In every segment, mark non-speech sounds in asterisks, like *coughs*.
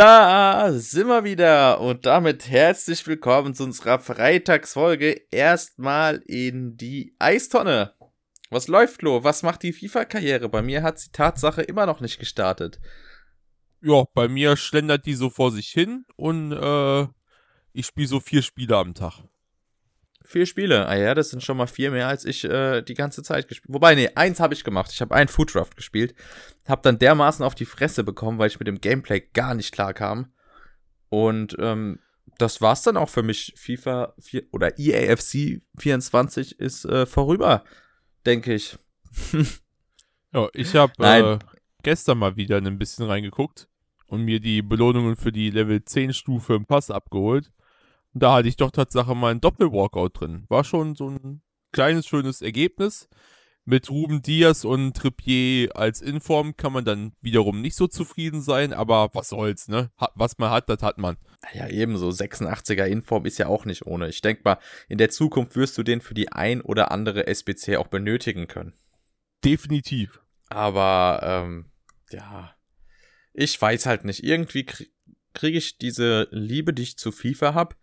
Da sind wir wieder und damit herzlich willkommen zu unserer Freitagsfolge. Erstmal in die Eistonne. Was läuft, Lo? Was macht die FIFA-Karriere? Bei mir hat die Tatsache immer noch nicht gestartet. Ja, bei mir schlendert die so vor sich hin und äh, ich spiele so vier Spiele am Tag. Vier Spiele. Ah ja, das sind schon mal vier mehr, als ich äh, die ganze Zeit gespielt Wobei, nee, eins habe ich gemacht. Ich habe einen Fooddraft gespielt. Hab dann dermaßen auf die Fresse bekommen, weil ich mit dem Gameplay gar nicht klar kam. Und ähm, das war's dann auch für mich. FIFA 4 oder EAFC 24 ist äh, vorüber, denke ich. *laughs* ja, ich habe äh, gestern mal wieder ein bisschen reingeguckt und mir die Belohnungen für die Level 10 Stufe im Pass abgeholt. Da hatte ich doch Tatsache mal ein Doppel-Walkout drin. War schon so ein kleines, schönes Ergebnis. Mit Ruben Diaz und Trippier als Inform kann man dann wiederum nicht so zufrieden sein, aber was soll's, ne? Was man hat, das hat man. Ja, ebenso. 86er Inform ist ja auch nicht ohne. Ich denke mal, in der Zukunft wirst du den für die ein oder andere SBC auch benötigen können. Definitiv. Aber, ähm, ja. Ich weiß halt nicht. Irgendwie kriege ich diese Liebe, die ich zu FIFA habe,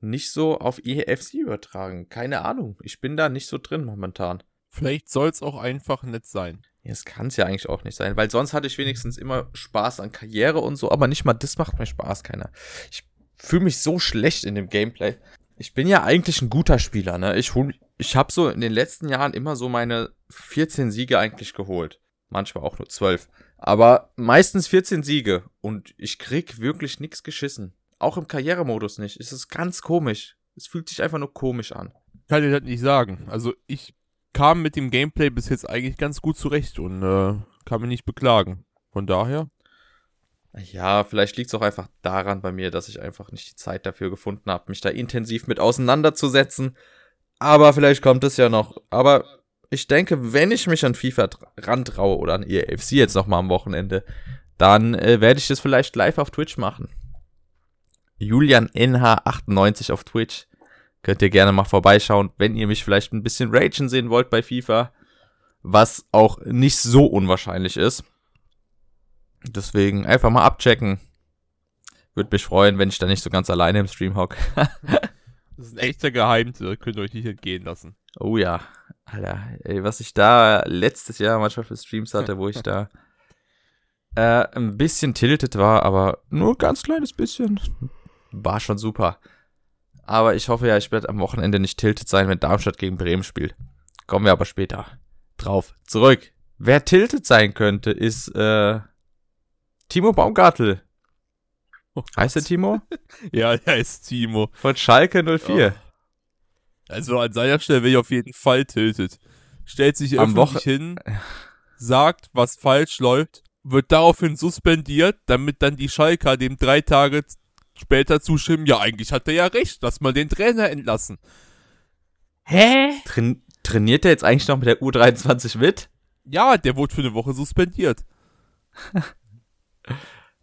nicht so auf EFC übertragen. Keine Ahnung. Ich bin da nicht so drin momentan. Vielleicht soll es auch einfach nett sein. Das kann es ja eigentlich auch nicht sein, weil sonst hatte ich wenigstens immer Spaß an Karriere und so, aber nicht mal das macht mir Spaß, keiner. Ich fühle mich so schlecht in dem Gameplay. Ich bin ja eigentlich ein guter Spieler, ne? Ich, ich habe so in den letzten Jahren immer so meine 14 Siege eigentlich geholt. Manchmal auch nur 12. Aber meistens 14 Siege und ich krieg wirklich nichts geschissen. Auch im Karrieremodus nicht. Es ist ganz komisch. Es fühlt sich einfach nur komisch an. Kann ich das nicht sagen. Also ich kam mit dem Gameplay bis jetzt eigentlich ganz gut zurecht und äh, kann mich nicht beklagen. Von daher. Ja, vielleicht liegt es auch einfach daran bei mir, dass ich einfach nicht die Zeit dafür gefunden habe, mich da intensiv mit auseinanderzusetzen. Aber vielleicht kommt es ja noch. Aber ich denke, wenn ich mich an FIFA rantraue oder an EFC jetzt nochmal am Wochenende, dann äh, werde ich das vielleicht live auf Twitch machen. Julian NH98 auf Twitch. Könnt ihr gerne mal vorbeischauen, wenn ihr mich vielleicht ein bisschen ragen sehen wollt bei FIFA. Was auch nicht so unwahrscheinlich ist. Deswegen einfach mal abchecken. Würde mich freuen, wenn ich da nicht so ganz alleine im Stream hock. *laughs* das ist ein echter Geheimtipp, könnt ihr euch nicht entgehen lassen. Oh ja, Alter, ey, was ich da letztes Jahr manchmal für Streams hatte, wo ich da äh, ein bisschen tiltet war, aber nur ein ganz kleines bisschen war schon super. Aber ich hoffe ja, ich werde am Wochenende nicht tiltet sein, wenn Darmstadt gegen Bremen spielt. Kommen wir aber später drauf zurück. Wer tiltet sein könnte, ist äh, Timo Baumgartel. Oh heißt der Timo? *laughs* ja, der heißt Timo. Von Schalke 04. Oh. Also an seiner Stelle will ich auf jeden Fall tiltet. Stellt sich Am öffentlich Woche hin, sagt, was falsch läuft, wird daraufhin suspendiert, damit dann die Schalker dem drei Tage später zustimmen, ja, eigentlich hat er ja recht, lass mal den Trainer entlassen. Hä? Train trainiert er jetzt eigentlich noch mit der U23 mit? Ja, der wurde für eine Woche suspendiert. *laughs*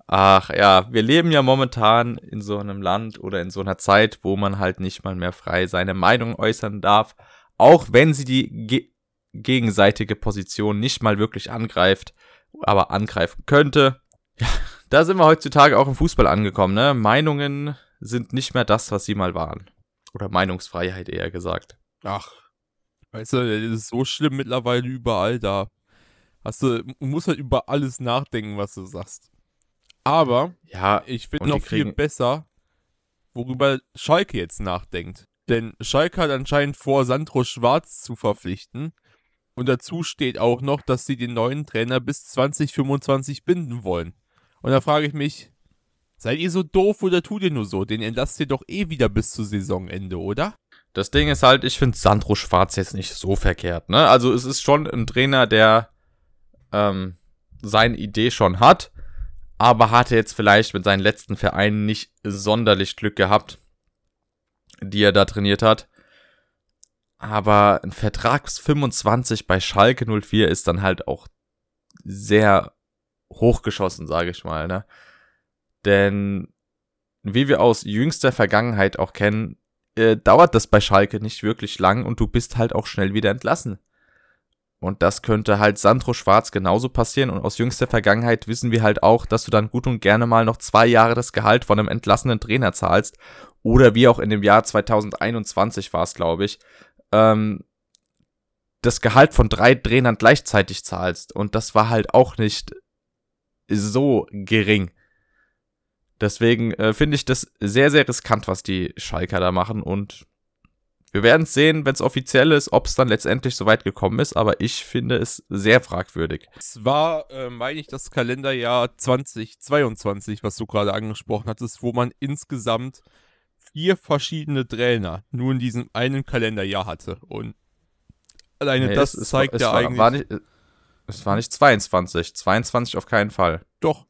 Ach ja, wir leben ja momentan in so einem Land oder in so einer Zeit, wo man halt nicht mal mehr frei seine Meinung äußern darf, auch wenn sie die ge gegenseitige Position nicht mal wirklich angreift, aber angreifen könnte. Ja, da sind wir heutzutage auch im Fußball angekommen, ne? Meinungen sind nicht mehr das, was sie mal waren. Oder Meinungsfreiheit eher gesagt. Ach, weißt du, das ist so schlimm mittlerweile überall da. Hast du, du musst halt über alles nachdenken, was du sagst. Aber, ja, ich finde noch viel besser, worüber Schalke jetzt nachdenkt. Denn Schalke hat anscheinend vor, Sandro Schwarz zu verpflichten. Und dazu steht auch noch, dass sie den neuen Trainer bis 2025 binden wollen. Und da frage ich mich, seid ihr so doof oder tut ihr nur so? Den entlasst ihr doch eh wieder bis zu Saisonende, oder? Das Ding ist halt, ich finde Sandro Schwarz jetzt nicht so verkehrt, ne? Also es ist schon ein Trainer, der ähm, seine Idee schon hat, aber hatte jetzt vielleicht mit seinen letzten Vereinen nicht sonderlich Glück gehabt, die er da trainiert hat. Aber ein Vertrags 25 bei Schalke 04 ist dann halt auch sehr hochgeschossen, sage ich mal, ne? Denn wie wir aus jüngster Vergangenheit auch kennen, äh, dauert das bei Schalke nicht wirklich lang und du bist halt auch schnell wieder entlassen. Und das könnte halt Sandro Schwarz genauso passieren. Und aus jüngster Vergangenheit wissen wir halt auch, dass du dann gut und gerne mal noch zwei Jahre das Gehalt von einem entlassenen Trainer zahlst. Oder wie auch in dem Jahr 2021 war es, glaube ich, ähm, das Gehalt von drei Trainern gleichzeitig zahlst. Und das war halt auch nicht so gering. Deswegen äh, finde ich das sehr, sehr riskant, was die Schalker da machen. Und wir werden es sehen, wenn es offiziell ist, ob es dann letztendlich so weit gekommen ist. Aber ich finde es sehr fragwürdig. Es war, äh, meine ich, das Kalenderjahr 2022, was du gerade angesprochen hattest, wo man insgesamt vier verschiedene Trainer nur in diesem einen Kalenderjahr hatte. Und alleine nee, das zeigt ja eigentlich. War nicht, es war nicht 22. 22 auf keinen Fall. Doch.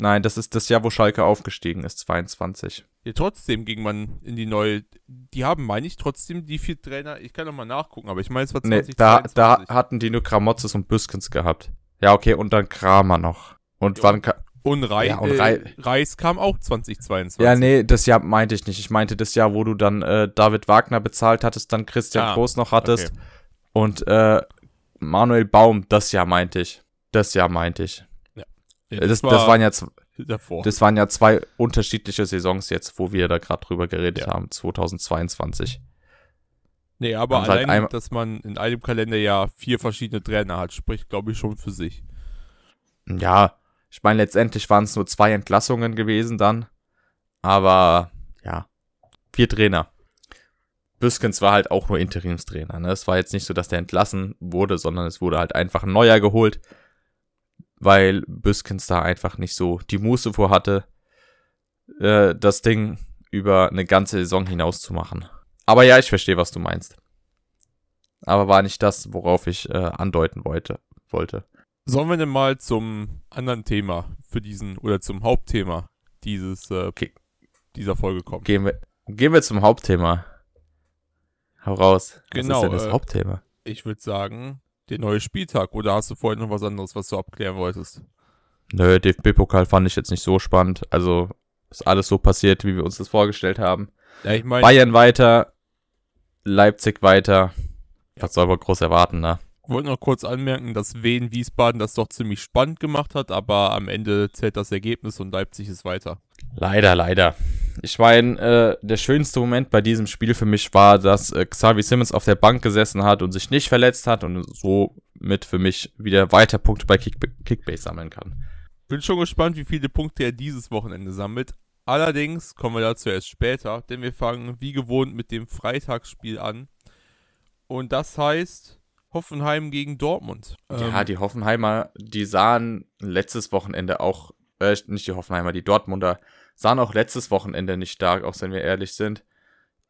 Nein, das ist das Jahr, wo Schalke aufgestiegen ist, 22. Ja, trotzdem ging man in die neue. Die haben, meine ich, trotzdem die vier Trainer. Ich kann noch mal nachgucken, aber ich meine, es war 2022. Nee, da, da hatten die nur Kramotzes und Büskens gehabt. Ja, okay, und dann Kramer noch. Und ja, wann. Und, Rei ja, und Rei äh, Reis kam auch 2022. Ja, nee, das Jahr meinte ich nicht. Ich meinte das Jahr, wo du dann äh, David Wagner bezahlt hattest, dann Christian ah, Groß noch hattest. Okay. Und äh, Manuel Baum, das Jahr meinte ich. Das Jahr meinte ich. Ja, das, das, war das, waren ja davor. Das waren ja zwei unterschiedliche Saisons jetzt, wo wir da gerade drüber geredet ja. haben, 2022. Nee, aber halt allein, halt dass man in einem Kalenderjahr vier verschiedene Trainer hat, spricht, glaube ich, schon für sich. Ja, ich meine, letztendlich waren es nur zwei Entlassungen gewesen dann. Aber ja, vier Trainer. Büskens war halt auch nur Interimstrainer. Ne? Es war jetzt nicht so, dass der entlassen wurde, sondern es wurde halt einfach ein neuer geholt, weil Büskens da einfach nicht so die Muße vor hatte, äh, das Ding über eine ganze Saison hinaus zu machen. Aber ja, ich verstehe, was du meinst. Aber war nicht das, worauf ich äh, andeuten wollte. wollte. Sollen wir denn mal zum anderen Thema für diesen oder zum Hauptthema dieses äh, okay. dieser Folge kommen? Gehen wir, gehen wir zum Hauptthema. Hau raus. Genau. Was ist denn das äh, Hauptthema? Ich würde sagen, der neue Spieltag. Oder hast du vorhin noch was anderes, was du abklären wolltest? Nö, DFB-Pokal fand ich jetzt nicht so spannend. Also ist alles so passiert, wie wir uns das vorgestellt haben. Ja, ich mein, Bayern weiter, Leipzig weiter. Ja. Was soll man groß erwarten, ne? Ich wollte noch kurz anmerken, dass Wien Wiesbaden das doch ziemlich spannend gemacht hat, aber am Ende zählt das Ergebnis und Leipzig ist weiter. Leider, leider. Ich meine, äh, der schönste Moment bei diesem Spiel für mich war, dass äh, Xavi Simmons auf der Bank gesessen hat und sich nicht verletzt hat und somit für mich wieder weiter Punkte bei Kick Kickbase sammeln kann. Bin schon gespannt, wie viele Punkte er dieses Wochenende sammelt. Allerdings kommen wir dazu erst später, denn wir fangen wie gewohnt mit dem Freitagsspiel an. Und das heißt Hoffenheim gegen Dortmund. Ja, ähm, die Hoffenheimer, die sahen letztes Wochenende auch, äh, nicht die Hoffenheimer, die Dortmunder sahen auch letztes Wochenende nicht stark aus, wenn wir ehrlich sind.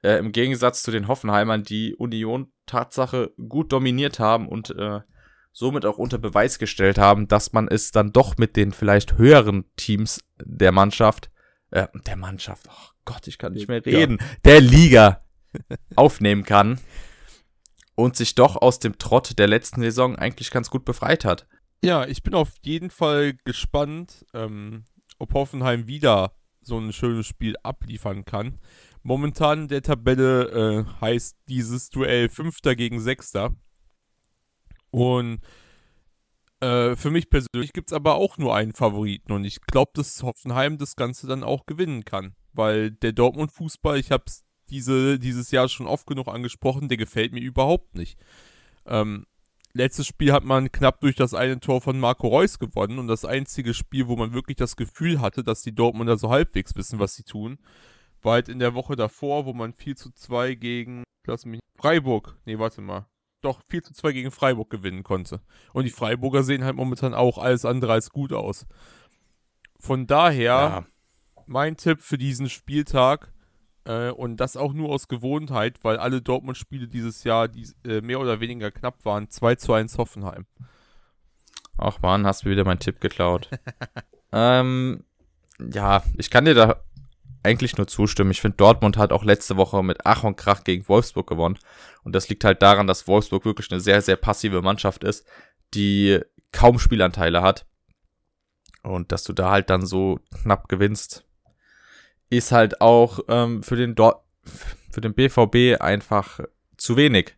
Äh, Im Gegensatz zu den Hoffenheimern, die Union Tatsache gut dominiert haben und äh, somit auch unter Beweis gestellt haben, dass man es dann doch mit den vielleicht höheren Teams der Mannschaft, äh, der Mannschaft, oh Gott, ich kann nicht mehr reden, ja. der Liga *laughs* aufnehmen kann und sich doch aus dem Trott der letzten Saison eigentlich ganz gut befreit hat. Ja, ich bin auf jeden Fall gespannt, ähm, ob Hoffenheim wieder so ein schönes Spiel abliefern kann. Momentan der Tabelle äh, heißt dieses Duell Fünfter gegen Sechster. Und äh, für mich persönlich gibt es aber auch nur einen Favoriten. Und ich glaube, dass Hoffenheim das Ganze dann auch gewinnen kann. Weil der Dortmund-Fußball, ich habe es diese, dieses Jahr schon oft genug angesprochen, der gefällt mir überhaupt nicht. Ähm, letztes Spiel hat man knapp durch das eine Tor von Marco Reus gewonnen und das einzige Spiel, wo man wirklich das Gefühl hatte, dass die Dortmunder so halbwegs wissen, was sie tun, war halt in der Woche davor, wo man 4 zu 2 gegen, lass mich, Freiburg, nee, warte mal, doch 4 zu 2 gegen Freiburg gewinnen konnte. Und die Freiburger sehen halt momentan auch alles andere als gut aus. Von daher, ja. mein Tipp für diesen Spieltag, äh, und das auch nur aus Gewohnheit, weil alle Dortmund-Spiele dieses Jahr die, äh, mehr oder weniger knapp waren. 2 zu 1 Hoffenheim. Ach man, hast du wieder meinen Tipp geklaut. *laughs* ähm, ja, ich kann dir da eigentlich nur zustimmen. Ich finde, Dortmund hat auch letzte Woche mit Ach und Krach gegen Wolfsburg gewonnen. Und das liegt halt daran, dass Wolfsburg wirklich eine sehr, sehr passive Mannschaft ist, die kaum Spielanteile hat. Und dass du da halt dann so knapp gewinnst, ist halt auch ähm, für, den für den BVB einfach zu wenig.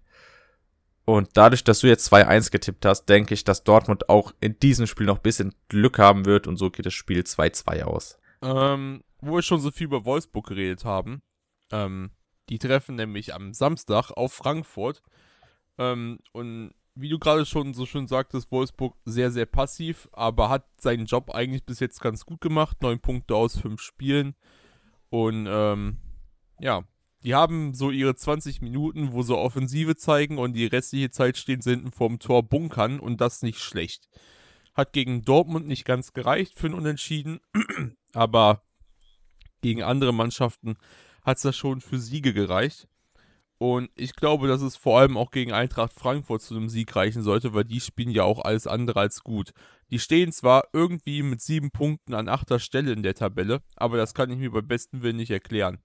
Und dadurch, dass du jetzt 2-1 getippt hast, denke ich, dass Dortmund auch in diesem Spiel noch ein bisschen Glück haben wird und so geht das Spiel 2-2 aus. Ähm, wo wir schon so viel über Wolfsburg geredet haben, ähm, die treffen nämlich am Samstag auf Frankfurt. Ähm, und wie du gerade schon so schön sagtest, Wolfsburg sehr, sehr passiv, aber hat seinen Job eigentlich bis jetzt ganz gut gemacht. Neun Punkte aus fünf Spielen. Und ähm, ja, die haben so ihre 20 Minuten, wo sie Offensive zeigen und die restliche Zeit stehen sie hinten vorm Tor bunkern und das nicht schlecht. Hat gegen Dortmund nicht ganz gereicht für ein Unentschieden, *clears throat* aber gegen andere Mannschaften hat es da schon für Siege gereicht. Und ich glaube, dass es vor allem auch gegen Eintracht Frankfurt zu einem Sieg reichen sollte, weil die spielen ja auch alles andere als gut. Die stehen zwar irgendwie mit sieben Punkten an achter Stelle in der Tabelle, aber das kann ich mir bei bestem Willen nicht erklären.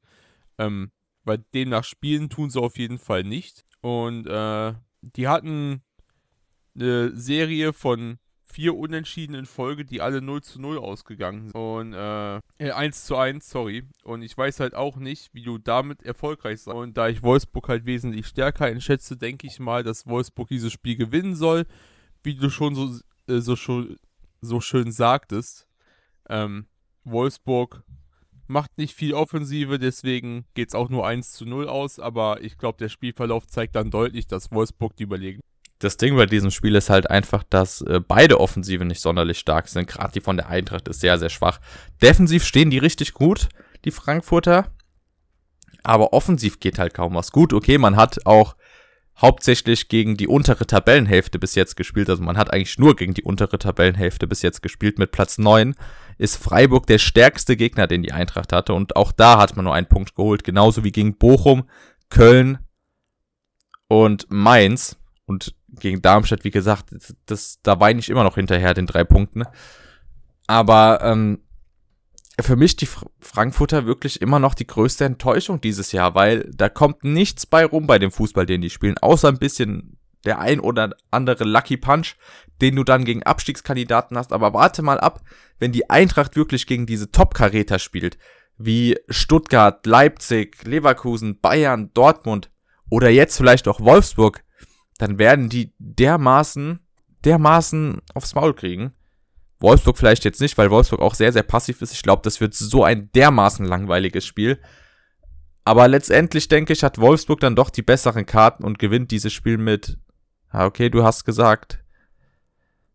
Ähm, weil demnach spielen tun sie auf jeden Fall nicht. Und äh, die hatten eine Serie von vier Unentschieden in Folge, die alle 0 zu 0 ausgegangen sind. Und äh, 1 zu 1, sorry. Und ich weiß halt auch nicht, wie du damit erfolgreich sein. Und da ich Wolfsburg halt wesentlich stärker einschätze, denke ich mal, dass Wolfsburg dieses Spiel gewinnen soll. Wie du schon so, äh, so, schon, so schön sagtest. Ähm, Wolfsburg macht nicht viel Offensive, deswegen geht es auch nur 1 zu 0 aus, aber ich glaube, der Spielverlauf zeigt dann deutlich, dass Wolfsburg die überlegen. Das Ding bei diesem Spiel ist halt einfach, dass äh, beide Offensive nicht sonderlich stark sind. Gerade die von der Eintracht ist sehr, sehr schwach. Defensiv stehen die richtig gut, die Frankfurter. Aber offensiv geht halt kaum was. Gut, okay, man hat auch hauptsächlich gegen die untere Tabellenhälfte bis jetzt gespielt. Also man hat eigentlich nur gegen die untere Tabellenhälfte bis jetzt gespielt. Mit Platz 9 ist Freiburg der stärkste Gegner, den die Eintracht hatte. Und auch da hat man nur einen Punkt geholt. Genauso wie gegen Bochum, Köln und Mainz. Und gegen Darmstadt, wie gesagt, das, da weine ich immer noch hinterher den drei Punkten. Aber ähm, für mich die Frankfurter wirklich immer noch die größte Enttäuschung dieses Jahr, weil da kommt nichts bei rum bei dem Fußball, den die spielen, außer ein bisschen der ein oder andere Lucky Punch, den du dann gegen Abstiegskandidaten hast. Aber warte mal ab, wenn die Eintracht wirklich gegen diese Top-Karäter spielt, wie Stuttgart, Leipzig, Leverkusen, Bayern, Dortmund oder jetzt vielleicht auch Wolfsburg, dann werden die dermaßen, dermaßen aufs Maul kriegen. Wolfsburg vielleicht jetzt nicht, weil Wolfsburg auch sehr, sehr passiv ist. Ich glaube, das wird so ein dermaßen langweiliges Spiel. Aber letztendlich denke ich, hat Wolfsburg dann doch die besseren Karten und gewinnt dieses Spiel mit, ah, okay, du hast gesagt,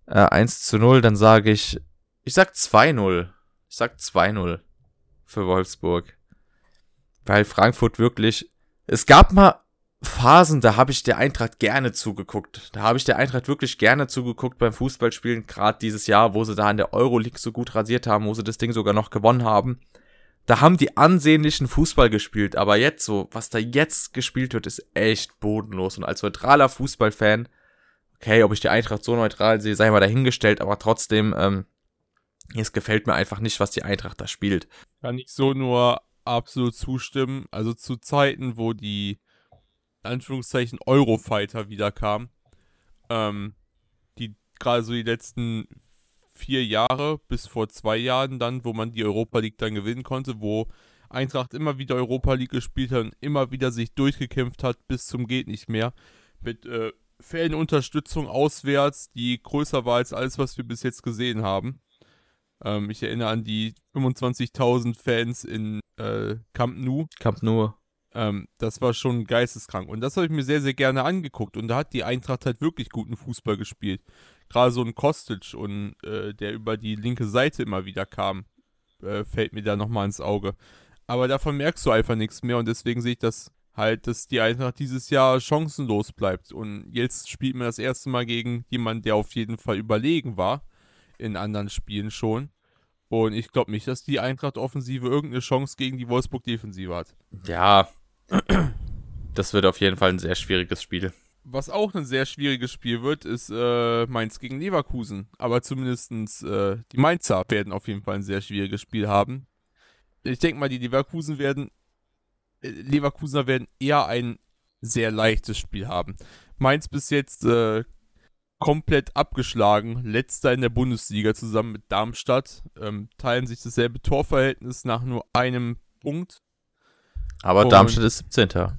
äh, 1 zu 0, dann sage ich, ich sag 2-0. Ich sag 2-0 für Wolfsburg. Weil Frankfurt wirklich, es gab mal Phasen, da habe ich der Eintracht gerne zugeguckt. Da habe ich der Eintracht wirklich gerne zugeguckt beim Fußballspielen, gerade dieses Jahr, wo sie da in der Euroleague so gut rasiert haben, wo sie das Ding sogar noch gewonnen haben. Da haben die ansehnlichen Fußball gespielt, aber jetzt so, was da jetzt gespielt wird, ist echt bodenlos. Und als neutraler Fußballfan, okay, ob ich die Eintracht so neutral sehe, sei mal dahingestellt, aber trotzdem, ähm, es gefällt mir einfach nicht, was die Eintracht da spielt. Kann ich so nur absolut zustimmen. Also zu Zeiten, wo die Anführungszeichen Eurofighter wieder kam. Ähm, die gerade so die letzten vier Jahre bis vor zwei Jahren dann, wo man die Europa League dann gewinnen konnte, wo Eintracht immer wieder Europa League gespielt hat und immer wieder sich durchgekämpft hat bis zum geht nicht mehr mit äh, Fanunterstützung auswärts, die größer war als alles, was wir bis jetzt gesehen haben. Ähm, ich erinnere an die 25.000 Fans in äh, Camp Nou. Camp Nou. Ähm, das war schon geisteskrank. Und das habe ich mir sehr, sehr gerne angeguckt. Und da hat die Eintracht halt wirklich guten Fußball gespielt. Gerade so ein Kostic und äh, der über die linke Seite immer wieder kam, äh, fällt mir da nochmal ins Auge. Aber davon merkst du einfach nichts mehr und deswegen sehe ich das halt, dass die Eintracht dieses Jahr chancenlos bleibt. Und jetzt spielt man das erste Mal gegen jemanden, der auf jeden Fall überlegen war. In anderen Spielen schon. Und ich glaube nicht, dass die Eintracht-Offensive irgendeine Chance gegen die Wolfsburg-Defensive hat. Ja, das wird auf jeden Fall ein sehr schwieriges Spiel. Was auch ein sehr schwieriges Spiel wird, ist äh, Mainz gegen Leverkusen. Aber zumindest äh, die Mainzer werden auf jeden Fall ein sehr schwieriges Spiel haben. Ich denke mal, die Leverkusen werden, äh, Leverkusener werden eher ein sehr leichtes Spiel haben. Mainz bis jetzt äh, komplett abgeschlagen, letzter in der Bundesliga zusammen mit Darmstadt, ähm, teilen sich dasselbe Torverhältnis nach nur einem Punkt. Aber Und, Darmstadt ist 17.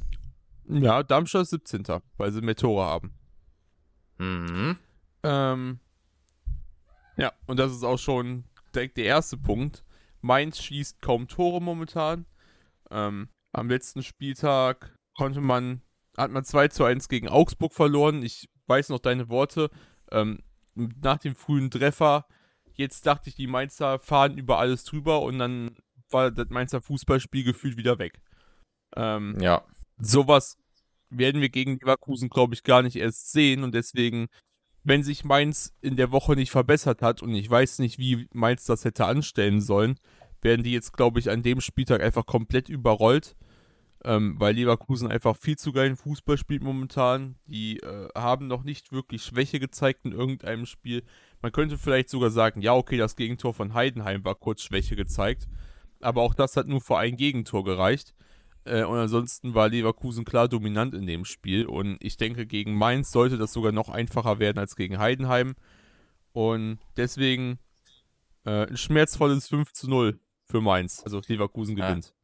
Ja, Darmstadt ist 17. weil sie mehr Tore haben. Mhm. Ähm, ja, und das ist auch schon direkt der erste Punkt. Mainz schießt kaum Tore momentan. Ähm, am letzten Spieltag konnte man, hat man 2 zu 1 gegen Augsburg verloren. Ich weiß noch deine Worte. Ähm, nach dem frühen Treffer, jetzt dachte ich, die Mainzer fahren über alles drüber und dann war das Mainzer Fußballspiel gefühlt wieder weg. Ähm, ja. Sowas werden wir gegen Leverkusen, glaube ich, gar nicht erst sehen und deswegen, wenn sich Mainz in der Woche nicht verbessert hat und ich weiß nicht, wie Mainz das hätte anstellen sollen, werden die jetzt, glaube ich, an dem Spieltag einfach komplett überrollt ähm, weil Leverkusen einfach viel zu geilen Fußball spielt momentan. Die äh, haben noch nicht wirklich Schwäche gezeigt in irgendeinem Spiel. Man könnte vielleicht sogar sagen, ja, okay, das Gegentor von Heidenheim war kurz Schwäche gezeigt, aber auch das hat nur für ein Gegentor gereicht. Äh, und ansonsten war Leverkusen klar dominant in dem Spiel. Und ich denke, gegen Mainz sollte das sogar noch einfacher werden als gegen Heidenheim. Und deswegen äh, ein schmerzvolles 5 zu 0 für Mainz. Also Leverkusen gewinnt. Ja.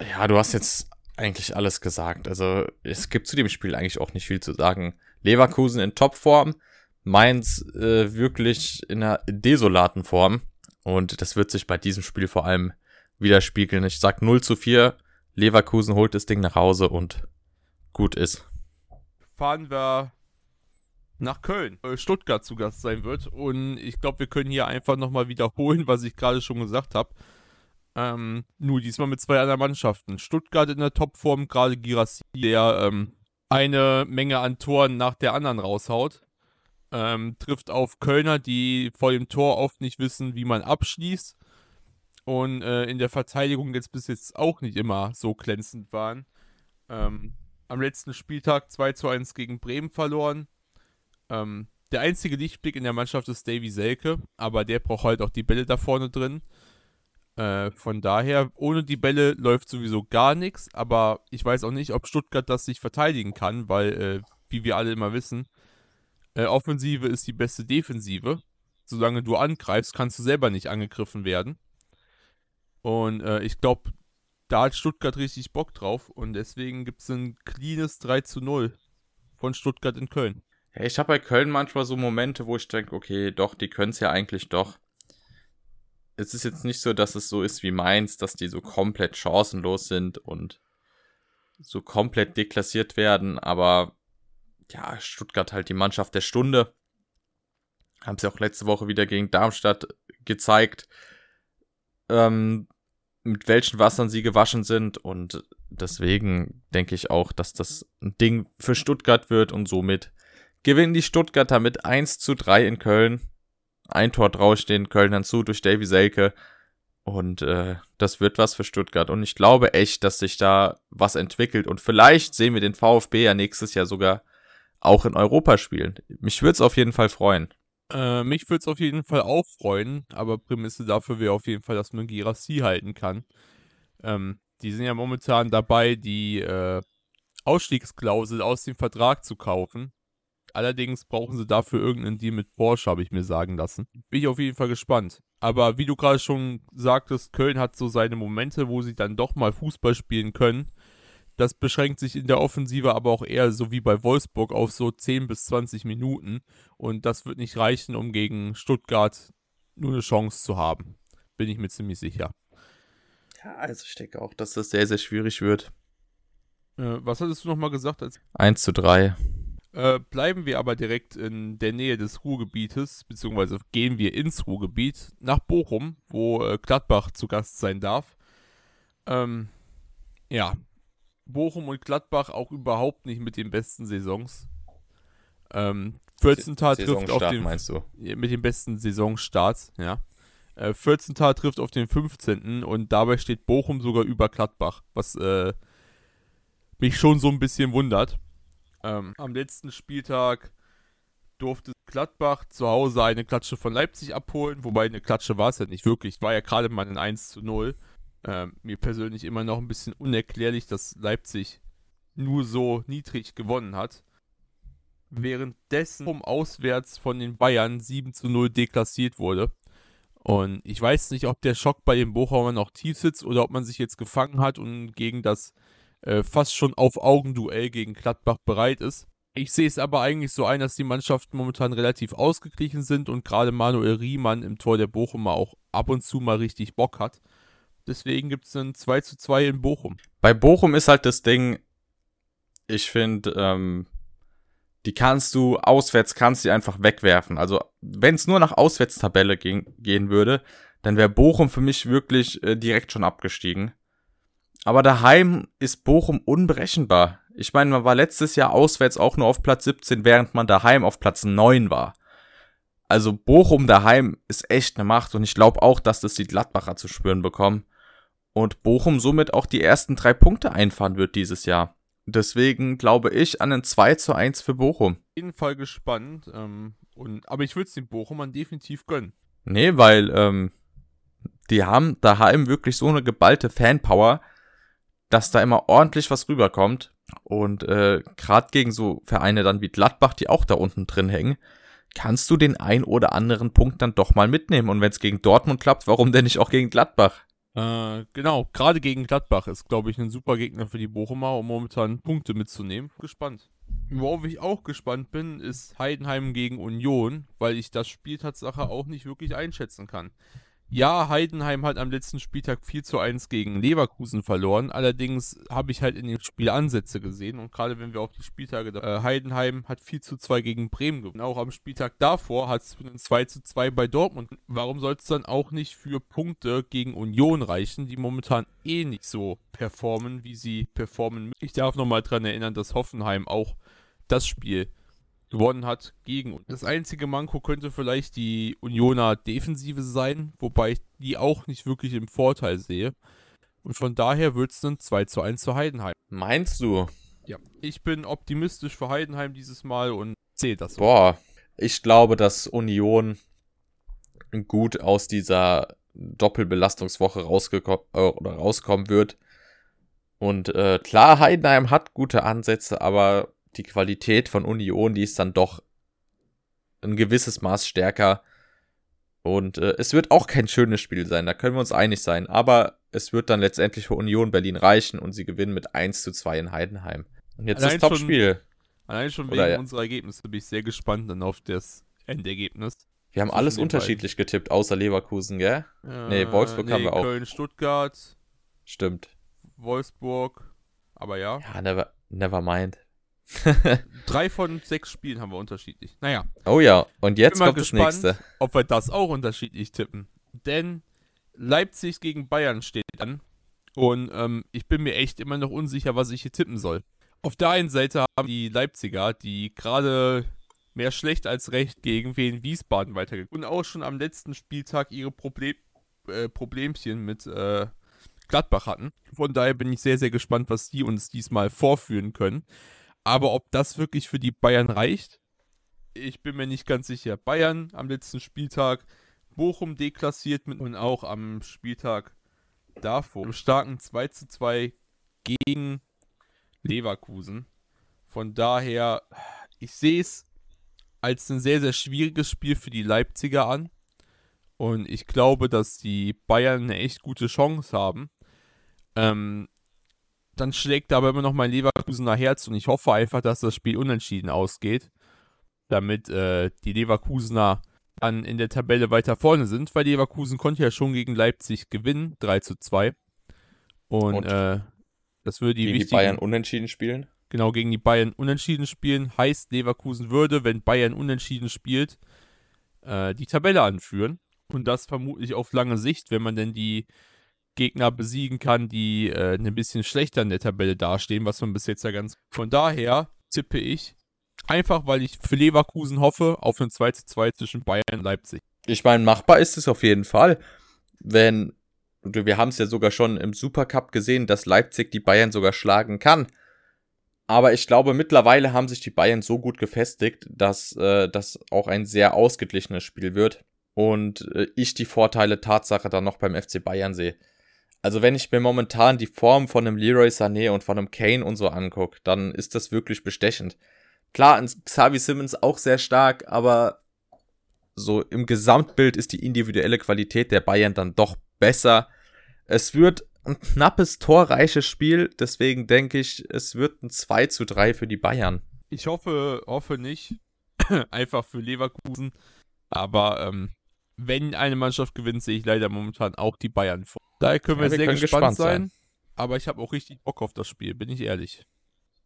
Ja, du hast jetzt eigentlich alles gesagt. Also es gibt zu dem Spiel eigentlich auch nicht viel zu sagen. Leverkusen in Topform, Mainz äh, wirklich in einer desolaten Form. Und das wird sich bei diesem Spiel vor allem widerspiegeln. Ich sag 0 zu 4. Leverkusen holt das Ding nach Hause und gut ist. Fahren wir nach Köln, Stuttgart zu Gast sein wird. Und ich glaube, wir können hier einfach nochmal wiederholen, was ich gerade schon gesagt habe. Ähm, nur diesmal mit zwei anderen Mannschaften. Stuttgart in der Topform, gerade Girassi, der ähm, eine Menge an Toren nach der anderen raushaut. Ähm, trifft auf Kölner, die vor dem Tor oft nicht wissen, wie man abschließt. Und äh, in der Verteidigung jetzt bis jetzt auch nicht immer so glänzend waren. Ähm, am letzten Spieltag 2 zu 1 gegen Bremen verloren. Ähm, der einzige Lichtblick in der Mannschaft ist Davy Selke, aber der braucht halt auch die Bälle da vorne drin. Äh, von daher, ohne die Bälle läuft sowieso gar nichts, aber ich weiß auch nicht, ob Stuttgart das sich verteidigen kann, weil, äh, wie wir alle immer wissen, äh, Offensive ist die beste Defensive. Solange du angreifst, kannst du selber nicht angegriffen werden. Und äh, ich glaube, da hat Stuttgart richtig Bock drauf und deswegen gibt es ein cleanes 3 zu 0 von Stuttgart in Köln. Ich habe bei Köln manchmal so Momente, wo ich denke, okay, doch, die können es ja eigentlich doch es ist jetzt nicht so, dass es so ist wie Mainz, dass die so komplett chancenlos sind und so komplett deklassiert werden, aber ja, Stuttgart halt die Mannschaft der Stunde. Haben sie auch letzte Woche wieder gegen Darmstadt gezeigt, ähm, mit welchen Wassern sie gewaschen sind und deswegen denke ich auch, dass das ein Ding für Stuttgart wird und somit gewinnen die Stuttgarter mit 1 zu 3 in Köln ein Tor draus den Kölnern zu durch Davy Selke. Und äh, das wird was für Stuttgart. Und ich glaube echt, dass sich da was entwickelt. Und vielleicht sehen wir den VfB ja nächstes Jahr sogar auch in Europa spielen. Mich würde es auf jeden Fall freuen. Äh, mich würde es auf jeden Fall auch freuen. Aber Prämisse dafür wäre auf jeden Fall, dass man Girassi halten kann. Ähm, die sind ja momentan dabei, die äh, Ausstiegsklausel aus dem Vertrag zu kaufen. Allerdings brauchen sie dafür irgendeinen Deal mit Porsche, habe ich mir sagen lassen. Bin ich auf jeden Fall gespannt. Aber wie du gerade schon sagtest, Köln hat so seine Momente, wo sie dann doch mal Fußball spielen können. Das beschränkt sich in der Offensive aber auch eher so wie bei Wolfsburg auf so 10 bis 20 Minuten. Und das wird nicht reichen, um gegen Stuttgart nur eine Chance zu haben. Bin ich mir ziemlich sicher. Ja, also ich denke auch, dass das sehr, sehr schwierig wird. Äh, was hattest du nochmal gesagt? 1 zu 3. Äh, bleiben wir aber direkt in der Nähe des Ruhrgebietes, beziehungsweise gehen wir ins Ruhrgebiet nach Bochum, wo äh, Gladbach zu Gast sein darf. Ähm, ja, Bochum und Gladbach auch überhaupt nicht mit den besten Saisons. Ähm, 14. trifft auf den meinst du? mit den besten Saisonstarts, ja. Äh, 14. trifft auf den 15. und dabei steht Bochum sogar über Gladbach, was äh, mich schon so ein bisschen wundert. Ähm, am letzten Spieltag durfte Gladbach zu Hause eine Klatsche von Leipzig abholen, wobei eine Klatsche war es ja nicht wirklich. War ja gerade mal ein 1 zu 0. Ähm, mir persönlich immer noch ein bisschen unerklärlich, dass Leipzig nur so niedrig gewonnen hat. Währenddessen um auswärts von den Bayern 7 zu 0 deklassiert wurde. Und ich weiß nicht, ob der Schock bei den Bochumern noch tief sitzt oder ob man sich jetzt gefangen hat und gegen das äh, fast schon auf Augenduell gegen Gladbach bereit ist. Ich sehe es aber eigentlich so ein, dass die Mannschaften momentan relativ ausgeglichen sind und gerade Manuel Riemann im Tor der Bochumer auch ab und zu mal richtig Bock hat. Deswegen gibt es ein 2 zu 2 in Bochum. Bei Bochum ist halt das Ding, ich finde, ähm, die kannst du auswärts, kannst die einfach wegwerfen. Also, wenn es nur nach Auswärtstabelle gehen, gehen würde, dann wäre Bochum für mich wirklich äh, direkt schon abgestiegen. Aber daheim ist Bochum unberechenbar. Ich meine, man war letztes Jahr auswärts auch nur auf Platz 17, während man daheim auf Platz 9 war. Also Bochum daheim ist echt eine Macht und ich glaube auch, dass das die Gladbacher zu spüren bekommen. Und Bochum somit auch die ersten drei Punkte einfahren wird dieses Jahr. Deswegen glaube ich an ein 2 zu 1 für Bochum. Auf jeden Fall gespannt. Ähm, und, aber ich würde es den Bochumern definitiv gönnen. Nee, weil ähm, die haben daheim wirklich so eine geballte Fanpower, dass da immer ordentlich was rüberkommt. Und äh, gerade gegen so Vereine dann wie Gladbach, die auch da unten drin hängen, kannst du den ein oder anderen Punkt dann doch mal mitnehmen. Und wenn es gegen Dortmund klappt, warum denn nicht auch gegen Gladbach? Äh, genau, gerade gegen Gladbach ist, glaube ich, ein super Gegner für die Bochumer, um momentan Punkte mitzunehmen. Gespannt. Worauf ich auch gespannt bin, ist Heidenheim gegen Union, weil ich das Spiel Tatsache auch nicht wirklich einschätzen kann. Ja, Heidenheim hat am letzten Spieltag 4 zu 1 gegen Leverkusen verloren. Allerdings habe ich halt in dem Spiel Ansätze gesehen. Und gerade wenn wir auf die Spieltage, äh, Heidenheim hat 4 zu 2 gegen Bremen gewonnen. Auch am Spieltag davor hat es für ein 2 zu 2 bei Dortmund. Warum soll es dann auch nicht für Punkte gegen Union reichen, die momentan eh nicht so performen, wie sie performen? Ich darf nochmal daran erinnern, dass Hoffenheim auch das Spiel gewonnen hat gegen uns. Das einzige Manko könnte vielleicht die Unioner Defensive sein, wobei ich die auch nicht wirklich im Vorteil sehe. Und von daher wird es dann 2 zu 1 zu Heidenheim. Meinst du? Ja, ich bin optimistisch für Heidenheim dieses Mal und sehe das. Boah, ich glaube, dass Union gut aus dieser Doppelbelastungswoche rausgekommen, äh, rauskommen wird. Und äh, klar, Heidenheim hat gute Ansätze, aber die Qualität von Union, die ist dann doch ein gewisses Maß stärker. Und äh, es wird auch kein schönes Spiel sein, da können wir uns einig sein. Aber es wird dann letztendlich für Union Berlin reichen und sie gewinnen mit 1 zu 2 in Heidenheim. Und jetzt allein ist Top-Spiel. Allein schon wegen Oder, unserer Ergebnisse bin ich sehr gespannt dann auf das Endergebnis. Wir haben alles unterschiedlich beiden. getippt, außer Leverkusen, gell? Äh, nee, Wolfsburg nee, haben wir auch. Köln, Stuttgart. Stimmt. Wolfsburg. Aber ja. Ja, never, never mind. *laughs* Drei von sechs Spielen haben wir unterschiedlich. Naja. Oh ja, und jetzt kommt gespannt, das nächste. Ob wir das auch unterschiedlich tippen. Denn Leipzig gegen Bayern steht an. Und ähm, ich bin mir echt immer noch unsicher, was ich hier tippen soll. Auf der einen Seite haben die Leipziger, die gerade mehr schlecht als recht gegen Wien Wiesbaden weitergekommen und auch schon am letzten Spieltag ihre Problem, äh, Problemchen mit äh, Gladbach hatten. Von daher bin ich sehr, sehr gespannt, was die uns diesmal vorführen können. Aber ob das wirklich für die Bayern reicht, ich bin mir nicht ganz sicher. Bayern am letzten Spieltag, Bochum deklassiert mit und auch am Spieltag davor. Im starken 2 zu 2 gegen Leverkusen. Von daher, ich sehe es als ein sehr, sehr schwieriges Spiel für die Leipziger an. Und ich glaube, dass die Bayern eine echt gute Chance haben. Ähm, dann schlägt aber immer noch mein Leverkusener Herz und ich hoffe einfach, dass das Spiel unentschieden ausgeht, damit äh, die Leverkusener dann in der Tabelle weiter vorne sind, weil Leverkusen konnte ja schon gegen Leipzig gewinnen, 3 zu 2. Und, und äh, das würde die, gegen die Bayern unentschieden spielen? Genau, gegen die Bayern unentschieden spielen. Heißt, Leverkusen würde, wenn Bayern unentschieden spielt, äh, die Tabelle anführen. Und das vermutlich auf lange Sicht, wenn man denn die Gegner besiegen kann, die äh, ein bisschen schlechter in der Tabelle dastehen, was man bis jetzt ja ganz. Von daher tippe ich, einfach weil ich für Leverkusen hoffe, auf ein 2 zu 2 zwischen Bayern und Leipzig. Ich meine, machbar ist es auf jeden Fall. Wenn, wir haben es ja sogar schon im Supercup gesehen, dass Leipzig die Bayern sogar schlagen kann. Aber ich glaube, mittlerweile haben sich die Bayern so gut gefestigt, dass äh, das auch ein sehr ausgeglichenes Spiel wird. Und äh, ich die Vorteile Tatsache dann noch beim FC Bayern sehe. Also wenn ich mir momentan die Form von einem Leroy Sané und von einem Kane und so angucke, dann ist das wirklich bestechend. Klar, Xavi Simmons auch sehr stark, aber so im Gesamtbild ist die individuelle Qualität der Bayern dann doch besser. Es wird ein knappes, torreiches Spiel, deswegen denke ich, es wird ein 2 zu 3 für die Bayern. Ich hoffe, hoffe nicht. *coughs* Einfach für Leverkusen. Aber ähm, wenn eine Mannschaft gewinnt, sehe ich leider momentan auch die Bayern vor. Daher können wir ja, wir sehr können gespannt, gespannt sein. Aber ich habe auch richtig Bock auf das Spiel, bin ich ehrlich.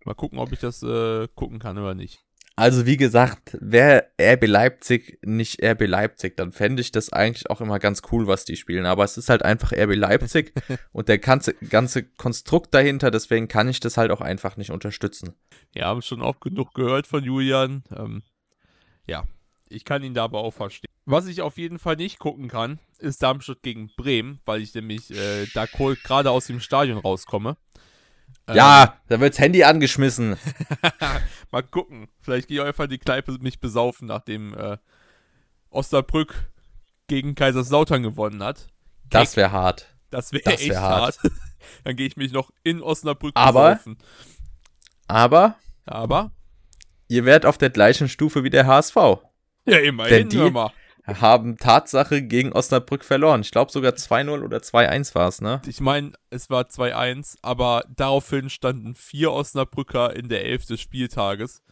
Mal gucken, ob ich das äh, gucken kann oder nicht. Also wie gesagt, wäre RB Leipzig nicht RB Leipzig, dann fände ich das eigentlich auch immer ganz cool, was die spielen. Aber es ist halt einfach RB Leipzig *laughs* und der ganze, ganze Konstrukt dahinter, deswegen kann ich das halt auch einfach nicht unterstützen. Ja, haben schon oft genug gehört von Julian. Ähm, ja, ich kann ihn da aber auch verstehen. Was ich auf jeden Fall nicht gucken kann, ist Darmstadt gegen Bremen, weil ich nämlich äh, da gerade aus dem Stadion rauskomme. Ja, ähm, da wird's Handy angeschmissen. *laughs* Mal gucken. Vielleicht gehe ich einfach in die Kneipe mich besaufen, nachdem äh, Osnabrück gegen Kaiserslautern gewonnen hat. Das wäre hart. Das wäre echt wär hart. hart. *laughs* Dann gehe ich mich noch in Osnabrück aber, besaufen. Aber, aber, ihr werdet auf der gleichen Stufe wie der HSV. Ja, immerhin, Denn die, mal haben Tatsache gegen Osnabrück verloren. Ich glaube sogar 2-0 oder 2-1 war es, ne? Ich meine, es war 2-1, aber daraufhin standen vier Osnabrücker in der Elf des Spieltages.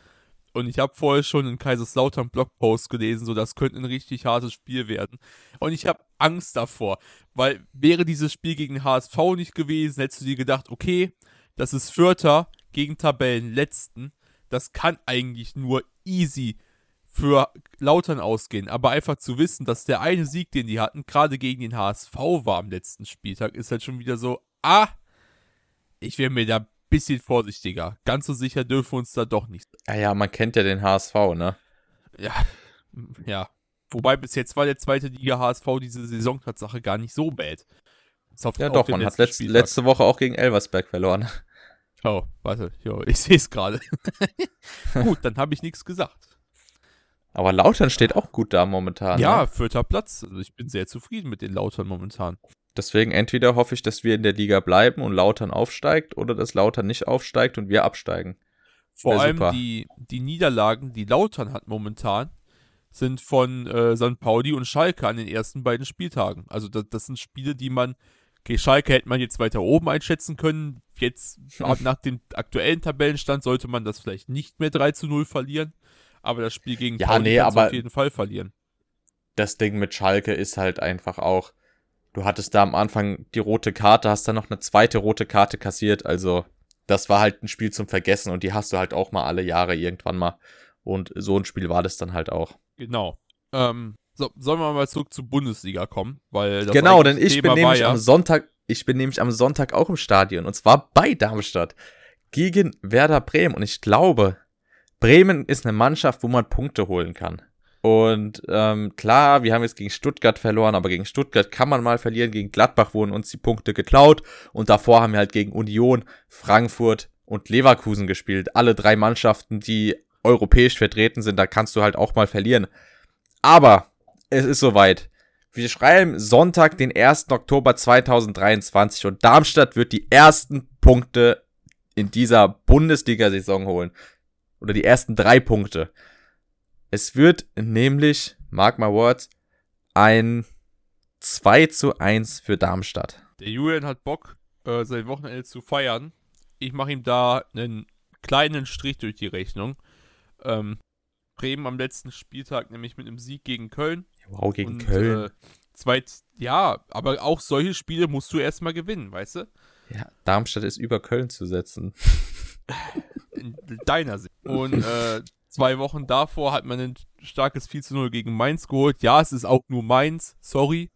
Und ich habe vorher schon in Kaiserslautern Blogpost gelesen, so das könnte ein richtig hartes Spiel werden. Und ich habe Angst davor, weil wäre dieses Spiel gegen HSV nicht gewesen, hättest du dir gedacht, okay, das ist Vierter gegen Tabellenletzten. Das kann eigentlich nur easy für Lautern ausgehen, aber einfach zu wissen, dass der eine Sieg, den die hatten, gerade gegen den HSV war am letzten Spieltag, ist halt schon wieder so, ah, ich wäre mir da ein bisschen vorsichtiger. Ganz so sicher dürfen wir uns da doch nicht. Ja, ja, man kennt ja den HSV, ne? Ja, ja. Wobei bis jetzt war der zweite Liga HSV diese Saison Tatsache gar nicht so bad. Ja doch, man hat letzt, letzte Woche auch gegen Elversberg verloren. Oh, warte, jo, ich sehe es gerade. *laughs* Gut, dann habe ich nichts gesagt. Aber Lautern steht auch gut da momentan. Ja, ne? vierter Platz. Also ich bin sehr zufrieden mit den Lautern momentan. Deswegen entweder hoffe ich, dass wir in der Liga bleiben und Lautern aufsteigt oder dass Lautern nicht aufsteigt und wir absteigen. Vor allem die, die Niederlagen, die Lautern hat momentan, sind von äh, St. Pauli und Schalke an den ersten beiden Spieltagen. Also das, das sind Spiele, die man, okay, Schalke hätte man jetzt weiter oben einschätzen können. Jetzt *laughs* nach dem aktuellen Tabellenstand sollte man das vielleicht nicht mehr 3 zu 0 verlieren aber das Spiel gegen ja, Pauli nee, aber auf jeden Fall verlieren. Das Ding mit Schalke ist halt einfach auch, du hattest da am Anfang die rote Karte, hast dann noch eine zweite rote Karte kassiert, also das war halt ein Spiel zum Vergessen und die hast du halt auch mal alle Jahre irgendwann mal. Und so ein Spiel war das dann halt auch. Genau. Ähm, so, sollen wir mal zurück zur Bundesliga kommen? Weil genau, denn ich Thema bin nämlich ja am Sonntag, ich bin nämlich am Sonntag auch im Stadion und zwar bei Darmstadt gegen Werder Bremen und ich glaube, Bremen ist eine Mannschaft, wo man Punkte holen kann. Und ähm, klar, wir haben jetzt gegen Stuttgart verloren, aber gegen Stuttgart kann man mal verlieren. Gegen Gladbach wurden uns die Punkte geklaut. Und davor haben wir halt gegen Union, Frankfurt und Leverkusen gespielt. Alle drei Mannschaften, die europäisch vertreten sind, da kannst du halt auch mal verlieren. Aber es ist soweit. Wir schreiben Sonntag, den 1. Oktober 2023 und Darmstadt wird die ersten Punkte in dieser Bundesliga-Saison holen oder die ersten drei Punkte. Es wird nämlich, mark my words, ein 2 zu 1 für Darmstadt. Der Julian hat Bock, äh, sein Wochenende zu feiern. Ich mache ihm da einen kleinen Strich durch die Rechnung. Ähm, Bremen am letzten Spieltag nämlich mit einem Sieg gegen Köln. Wow, gegen und, Köln. Äh, zweit, ja, aber auch solche Spiele musst du erstmal gewinnen, weißt du? Ja, Darmstadt ist über Köln zu setzen. *laughs* in deiner Sicht. Und äh, zwei Wochen davor hat man ein starkes 4 zu 0 gegen Mainz geholt. Ja, es ist auch nur Mainz, sorry.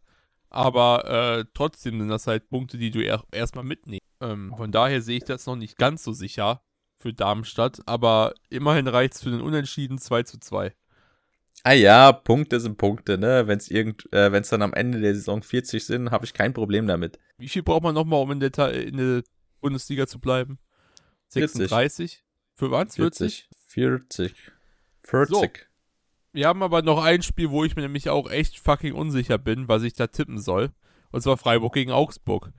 Aber äh, trotzdem sind das halt Punkte, die du er erstmal mitnehmen. Ähm, von daher sehe ich das noch nicht ganz so sicher für Darmstadt. Aber immerhin reicht es für den Unentschieden 2 zu 2. Ah ja, Punkte sind Punkte, ne? Wenn es äh, dann am Ende der Saison 40 sind, habe ich kein Problem damit. Wie viel braucht man nochmal, um in der, in der Bundesliga zu bleiben? 36? Für was? 40? 40. 40. So. Wir haben aber noch ein Spiel, wo ich mir nämlich auch echt fucking unsicher bin, was ich da tippen soll. Und zwar Freiburg gegen Augsburg.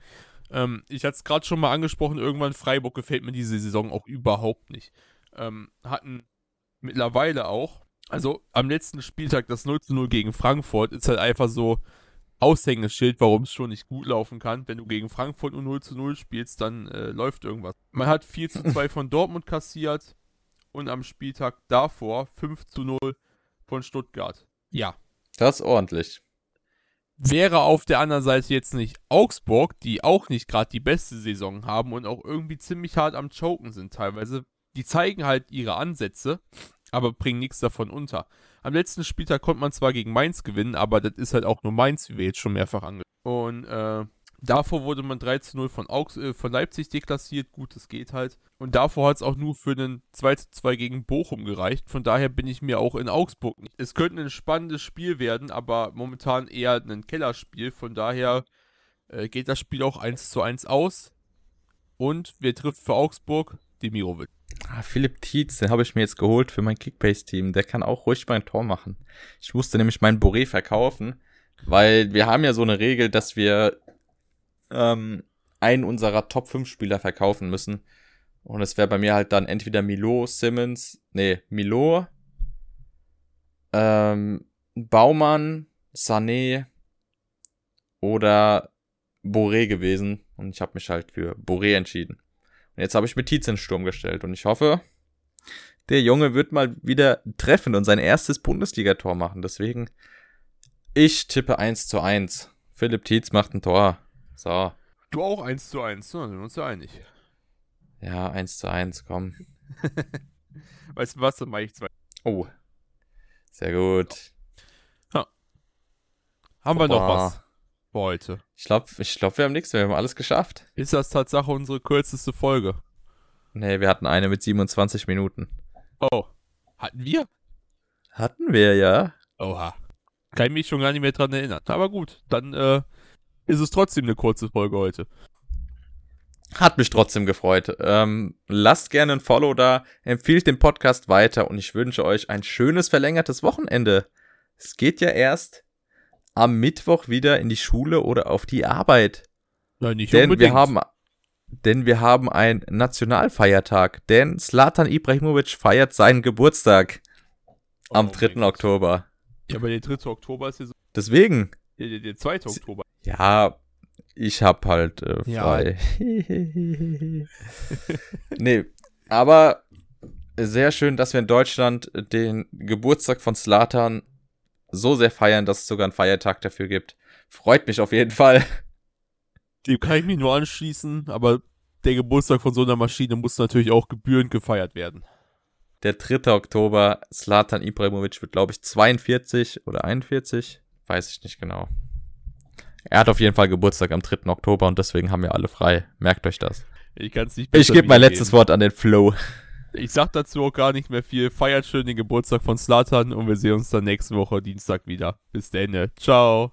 Ähm, ich hatte es gerade schon mal angesprochen, irgendwann Freiburg gefällt mir diese Saison auch überhaupt nicht. Ähm, hatten mittlerweile auch, also am letzten Spieltag das 0 zu 0 gegen Frankfurt ist halt einfach so, Aushängeschild, warum es schon nicht gut laufen kann. Wenn du gegen Frankfurt nur 0 zu 0 spielst, dann äh, läuft irgendwas. Man hat 4 zu 2 *laughs* von Dortmund kassiert und am Spieltag davor 5 zu 0 von Stuttgart. Ja. Das ist ordentlich. Wäre auf der anderen Seite jetzt nicht Augsburg, die auch nicht gerade die beste Saison haben und auch irgendwie ziemlich hart am Choken sind teilweise. Die zeigen halt ihre Ansätze, aber bringen nichts davon unter. Am letzten Spieltag konnte man zwar gegen Mainz gewinnen, aber das ist halt auch nur Mainz, wie wir jetzt schon mehrfach angesprochen Und äh, davor wurde man 3 zu 0 von, Augs äh, von Leipzig deklassiert. Gut, das geht halt. Und davor hat es auch nur für einen 2 zu 2 gegen Bochum gereicht. Von daher bin ich mir auch in Augsburg nicht. Es könnte ein spannendes Spiel werden, aber momentan eher ein Kellerspiel. Von daher äh, geht das Spiel auch 1 zu 1 aus. Und wer trifft für Augsburg? Demirovic. Ah, Philipp Tietz, den habe ich mir jetzt geholt für mein Kickbase-Team. Der kann auch ruhig mein Tor machen. Ich musste nämlich meinen Boré verkaufen, weil wir haben ja so eine Regel, dass wir ähm, einen unserer Top 5 Spieler verkaufen müssen. Und es wäre bei mir halt dann entweder Milo, Simmons, nee, Milo, ähm, Baumann, Sané oder Boré gewesen. Und ich habe mich halt für Boré entschieden. Und jetzt habe ich mit Tietz in Sturm gestellt und ich hoffe, der Junge wird mal wieder treffen und sein erstes Bundesligator machen. Deswegen, ich tippe 1 zu 1. Philipp Tietz macht ein Tor. So. Du auch 1 zu 1, ne? Dann sind wir uns ja einig. Ja, 1 zu 1, komm. *laughs* weißt du was, dann mache ich 2. Oh. Sehr gut. Ja. Haben Opa. wir noch was? Für heute. Ich glaube, ich glaub, wir haben nichts mehr. Wir haben alles geschafft. Ist das Tatsache unsere kürzeste Folge? Nee, wir hatten eine mit 27 Minuten. Oh. Hatten wir? Hatten wir, ja. Oha. Kann ich mich schon gar nicht mehr dran erinnern. Aber gut, dann äh, ist es trotzdem eine kurze Folge heute. Hat mich trotzdem gefreut. Ähm, lasst gerne ein Follow da, empfiehlt den Podcast weiter und ich wünsche euch ein schönes verlängertes Wochenende. Es geht ja erst am Mittwoch wieder in die Schule oder auf die Arbeit. Nein, nicht denn unbedingt. wir haben denn wir haben einen Nationalfeiertag, denn Slatan Ibrahimovic feiert seinen Geburtstag oh, am 3. Oktober. Ja, aber der 3. Oktober ist ja so. Deswegen. Der, der, der 2. Oktober. Ja, ich hab halt äh, frei. Ja. *laughs* nee, aber sehr schön, dass wir in Deutschland den Geburtstag von Slatan so sehr feiern, dass es sogar einen Feiertag dafür gibt. Freut mich auf jeden Fall. Dem kann ich mich nur anschließen, aber der Geburtstag von so einer Maschine muss natürlich auch gebührend gefeiert werden. Der 3. Oktober, Slatan Ibrahimovic wird, glaube ich, 42 oder 41. Weiß ich nicht genau. Er hat auf jeden Fall Geburtstag am 3. Oktober und deswegen haben wir alle frei. Merkt euch das. Ich kann es nicht Ich gebe mein letztes Wort an den Flow. Ich sag dazu auch gar nicht mehr viel. Feiert schön den Geburtstag von Slatan und wir sehen uns dann nächste Woche Dienstag wieder. Bis dann. Ciao.